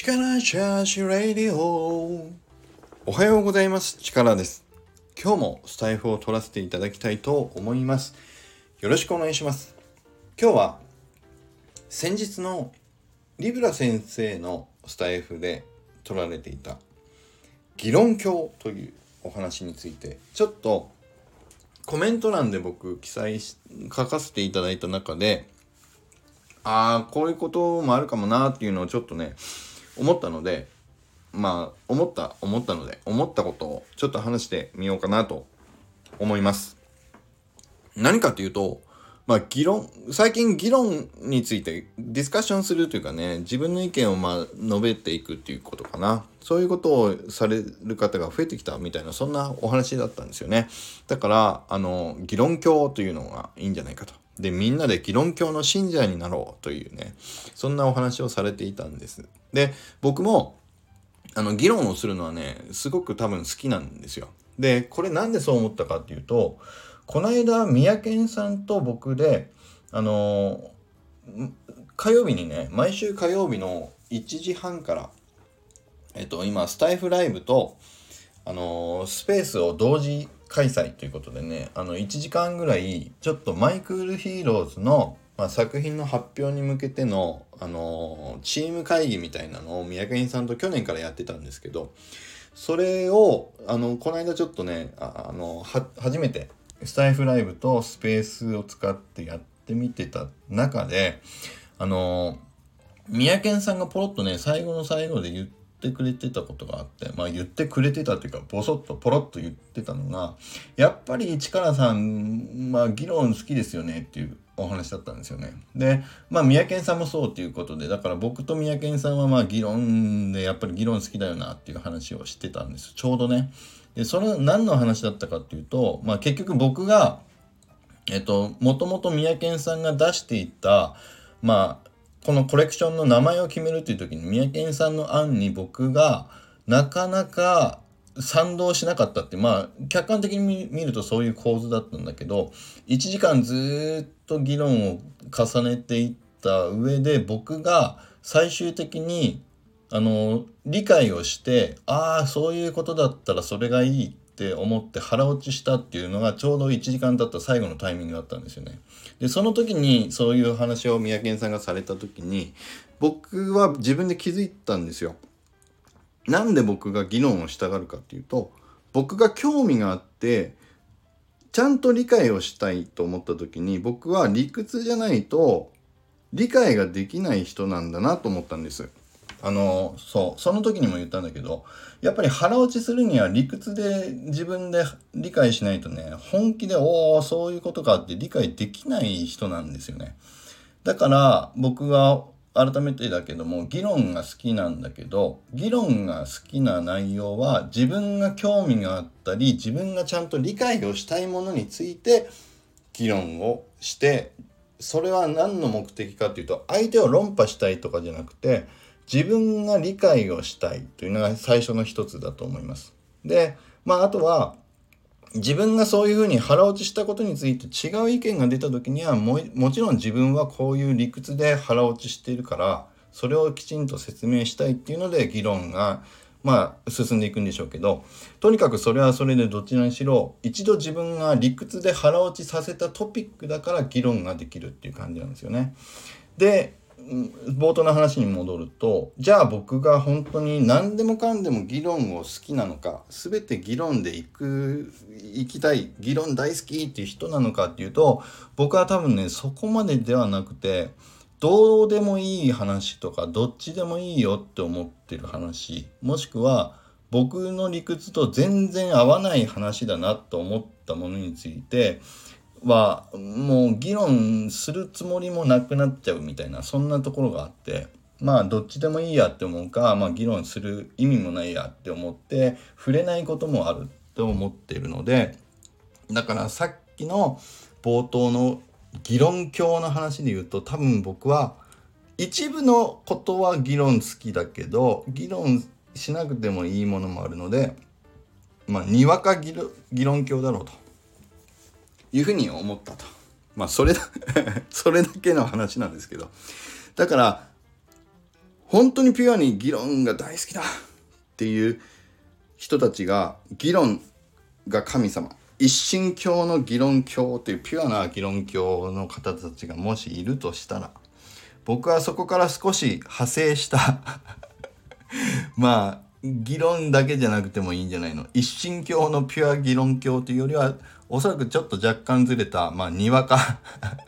力チャージレディオ。おはようございます。力です。今日もスタイフを取らせていただきたいと思います。よろしくお願いします。今日は先日のリブラ先生のスタイフで取られていた議論教というお話についてちょっとコメント欄で僕記載し書かせていただいた中でああこういうこともあるかもなっていうのをちょっとね思ったのでまあ思った思ったので思ったことをちょっと話してみようかなと思います。何かっていうとまあ議論最近議論についてディスカッションするというかね自分の意見をま述べていくっていうことかな。そういうことをされる方が増えてきたみたいなそんなお話だったんですよね。だからあの議論教というのがいいんじゃないかと。でみんなで議論教の信者になろうというねそんなお話をされていたんです。で僕もあの議論をするのはねすごく多分好きなんですよ。でこれなんでそう思ったかっていうとこの間三宅さんと僕であの火曜日にね毎週火曜日の1時半からえっと今スタエフライブとあのスペースを同時開催ということでねあの1時間ぐらいちょっとマイクールヒーローズの、まあ、作品の発表に向けての、あのチーム会議みたいなのを三宅さんと去年からやってたんですけどそれをあのこの間ちょっとねあの初めてスタイフライブとスペースを使ってやってみてた中であの三宅さんがポロッとね最後の最後で言ってってくれてたことがあって、まあ言ってくれてたっていうか、ボソッとポロッと言ってたのが、やっぱり市川さん、まあ議論好きですよねっていうお話だったんですよね。で、まあ三宅さんもそうっていうことで、だから僕と三宅さんはまあ議論でやっぱり議論好きだよなっていう話をしてたんです。ちょうどね。で、それ何の話だったかっていうと、まあ結局僕が、えっと、もともと三宅さんが出していた、まあ、このコレクションの名前を決めるっていう時に三宅さんの案に僕がなかなか賛同しなかったってまあ客観的に見るとそういう構図だったんだけど1時間ずっと議論を重ねていった上で僕が最終的にあの理解をしてああそういうことだったらそれがいいって思って腹落ちしたっていうのがちょうど1時間経った最後のタイミングだったんですよね。でその時にそういう話を三宅さんがされた時に僕は自分で気づいたんですよ。なんで僕が議論をしたがるかっていうと僕が興味があってちゃんと理解をしたいと思った時に僕は理屈じゃないと理解ができない人なんだなと思ったんです。あのそうその時にも言ったんだけどやっぱり腹落ちするには理屈で自分で理解しないとね本気でおおそういうことかって理解できない人なんですよね。だから僕は改めてだけども議論が好きなんだけど議論が好きな内容は自分が興味があったり自分がちゃんと理解をしたいものについて議論をしてそれは何の目的かっていうと相手を論破したいとかじゃなくて自分が理解をしたいというのが最初の一つだと思います。で、まああとは自分がそういうふうに腹落ちしたことについて違う意見が出た時にはももちろん自分はこういう理屈で腹落ちしているからそれをきちんと説明したいっていうので議論がまあ進んでいくんでしょうけどとにかくそれはそれでどちらにしろ一度自分が理屈で腹落ちさせたトピックだから議論ができるっていう感じなんですよね。で冒頭の話に戻るとじゃあ僕が本当に何でもかんでも議論を好きなのか全て議論で行く行きたい議論大好きっていう人なのかっていうと僕は多分ねそこまでではなくてどうでもいい話とかどっちでもいいよって思ってる話もしくは僕の理屈と全然合わない話だなと思ったものについてはもう議論するつもりもなくなっちゃうみたいなそんなところがあってまあどっちでもいいやって思うか、まあ、議論する意味もないやって思って触れないこともあるって思っているのでだからさっきの冒頭の議論教の話で言うと多分僕は一部のことは議論好きだけど議論しなくてもいいものもあるのでまあにわか議論教だろうと。いうふうに思ったと。まあそれだ それだけの話なんですけど。だから本当にピュアに議論が大好きだっていう人たちが議論が神様一神教の議論教というピュアな議論教の方たちがもしいるとしたら僕はそこから少し派生した まあ議論だけじゃなくてもいいんじゃないの？一神教のピュア議論教というよりはおそらくちょっと若干ずれたまあにわか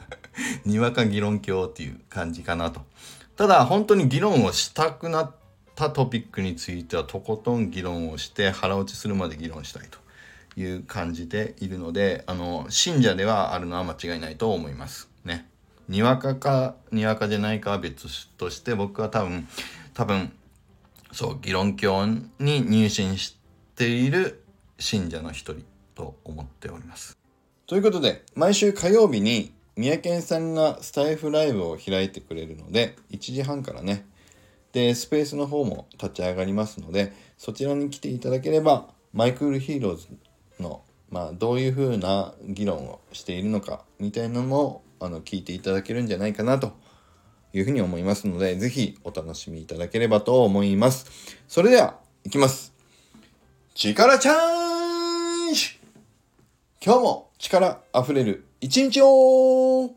にわか議論教っていう感じかなと。ただ本当に議論をしたくなったトピックについてはとことん議論をして腹落ちするまで議論したいという感じでいるのであの信者ではあるのは間違いないと思います。ね。にわかかにわかじゃないかは別として僕は多分多分そう議論教に入信している信者の一人と思っております。ということで毎週火曜日に三宅さんがスタエフライブを開いてくれるので1時半からねでスペースの方も立ち上がりますのでそちらに来ていただければマイクールヒーローズの、まあ、どういうふうな議論をしているのかみたいなのもあの聞いていただけるんじゃないかなというふうに思いますので、ぜひお楽しみいただければと思います。それでは、いきます。力チャーンジ今日も力溢れる一日を